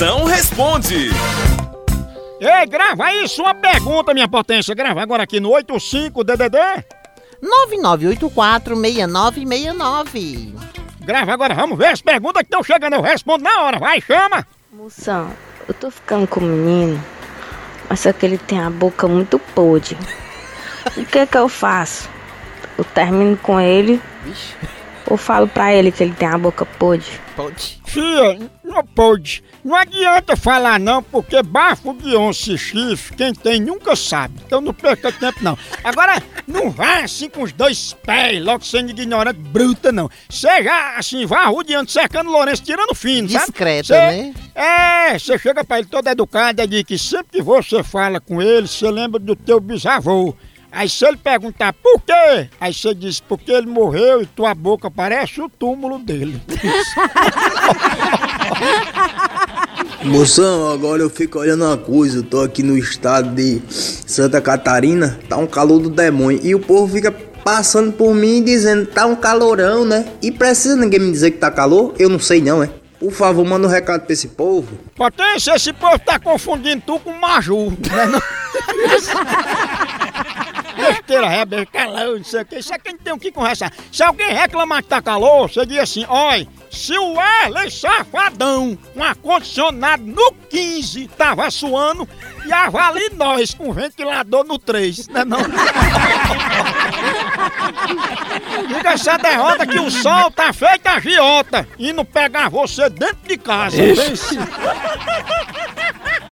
Moção responde. Ei, grava aí sua pergunta, minha potência. Grava agora aqui no 85DDD. 99846969. Grava agora, vamos ver as perguntas que estão chegando. Eu respondo na hora, vai, chama. Moção, eu tô ficando com o menino, mas só que ele tem a boca muito podre. O que que eu faço? Eu termino com ele ou falo pra ele que ele tem a boca podre? Pode. Fia, não pode. Não adianta falar não, porque bafo de onça e chifre, quem tem nunca sabe. Então não perca tempo não. Agora, não vá assim com os dois pés, logo sendo ignorante, bruta não. Seja assim, vá rodeando, cercando o Lourenço, tirando fino, sabe? Discreta, Cê- né? É, você chega pra ele todo educado e diz que sempre que você fala com ele, você lembra do teu bisavô. Aí se ele perguntar por quê, aí você diz porque ele morreu e tua boca parece o túmulo dele. Moção, agora eu fico olhando uma coisa, eu tô aqui no estado de Santa Catarina, tá um calor do demônio, e o povo fica passando por mim dizendo tá um calorão, né? E precisa ninguém me dizer que tá calor? Eu não sei não, é? Por favor, manda um recado pra esse povo. Potência, esse povo tá confundindo tu com Maju, né? não? É, besteira, calor, não sei o que. Isso aqui não tem o que conversar. Se alguém reclamar que tá calor, você diz assim, olha, se o Erley Safadão, com ar-condicionado no 15, tava suando, e avali nós com ventilador no 3, né não? Diga essa derrota que o sol tá feito a giota, indo pegar você dentro de casa. Pense.